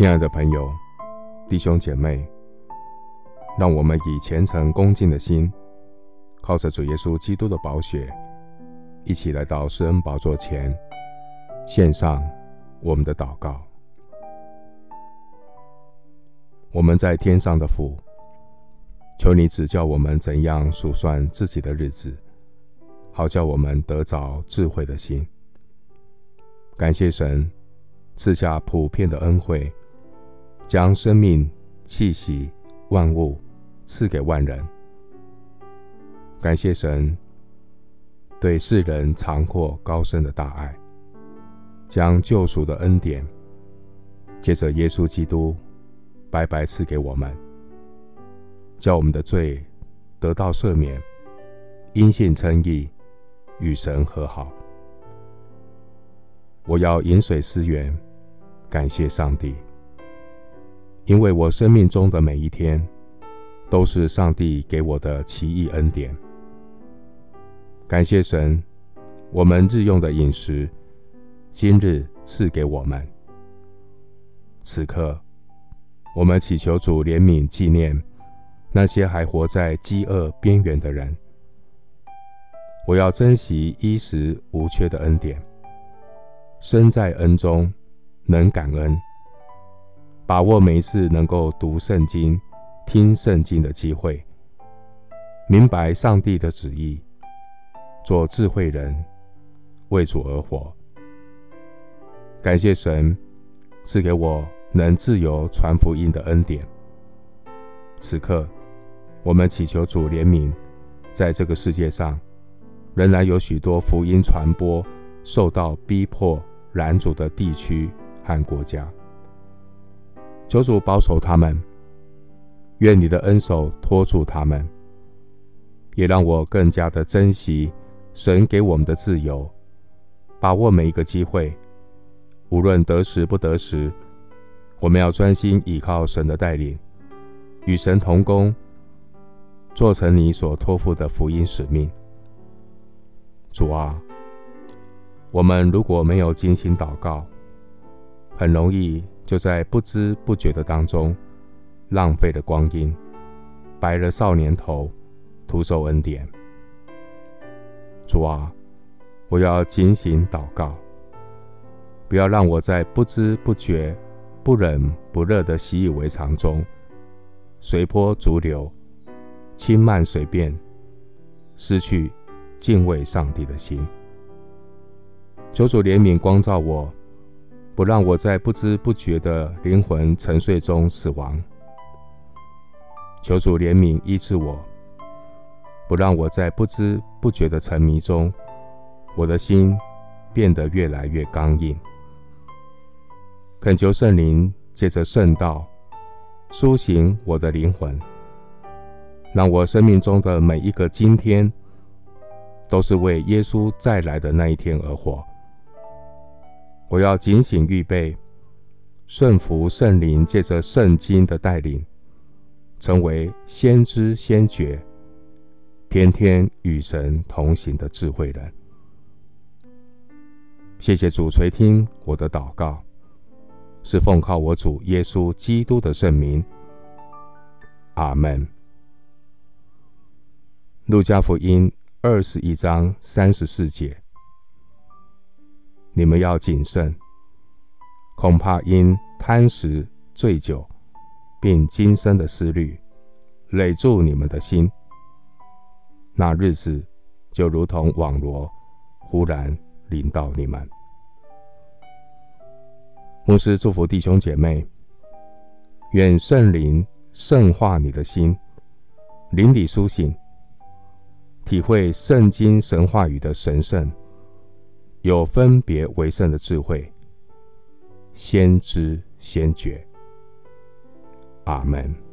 亲爱的朋友、弟兄姐妹，让我们以虔诚恭敬的心，靠着主耶稣基督的宝血，一起来到施恩宝座前，献上我们的祷告。我们在天上的父，求你指教我们怎样数算自己的日子，好叫我们得着智慧的心。感谢神赐下普遍的恩惠，将生命、气息、万物赐给万人。感谢神对世人长阔高深的大爱，将救赎的恩典借着耶稣基督白白赐给我们，叫我们的罪得到赦免，因信称义，与神和好。我要饮水思源，感谢上帝，因为我生命中的每一天都是上帝给我的奇异恩典。感谢神，我们日用的饮食今日赐给我们。此刻，我们祈求主怜悯纪念那些还活在饥饿边缘的人。我要珍惜衣食无缺的恩典。身在恩中，能感恩，把握每一次能够读圣经、听圣经的机会，明白上帝的旨意，做智慧人，为主而活。感谢神赐给我能自由传福音的恩典。此刻，我们祈求主怜悯，在这个世界上，仍然有许多福音传播受到逼迫。拦阻的地区和国家，求主保守他们，愿你的恩手托住他们，也让我更加的珍惜神给我们的自由，把握每一个机会，无论得时不得时，我们要专心倚靠神的带领，与神同工，做成你所托付的福音使命。主啊。我们如果没有精心祷告，很容易就在不知不觉的当中浪费了光阴，白了少年头，徒受恩典。主啊，我要警醒祷告，不要让我在不知不觉、不冷不热的习以为常中随波逐流、轻慢随便，失去敬畏上帝的心。求主怜悯光照我，不让我在不知不觉的灵魂沉睡中死亡。求主怜悯医治我，不让我在不知不觉的沉迷中，我的心变得越来越刚硬。恳求圣灵借着圣道苏醒我的灵魂，让我生命中的每一个今天，都是为耶稣再来的那一天而活。我要警醒预备，顺服圣灵借着圣经的带领，成为先知先觉，天天与神同行的智慧人。谢谢主垂听我的祷告，是奉靠我主耶稣基督的圣名。阿门。路加福音二十一章三十四节。你们要谨慎，恐怕因贪食、醉酒，并今生的思虑，累住你们的心。那日子就如同网罗，忽然临到你们。牧师祝福弟兄姐妹，愿圣灵圣化你的心，灵里苏醒，体会圣经神话语的神圣。有分别为圣的智慧，先知先觉。阿门。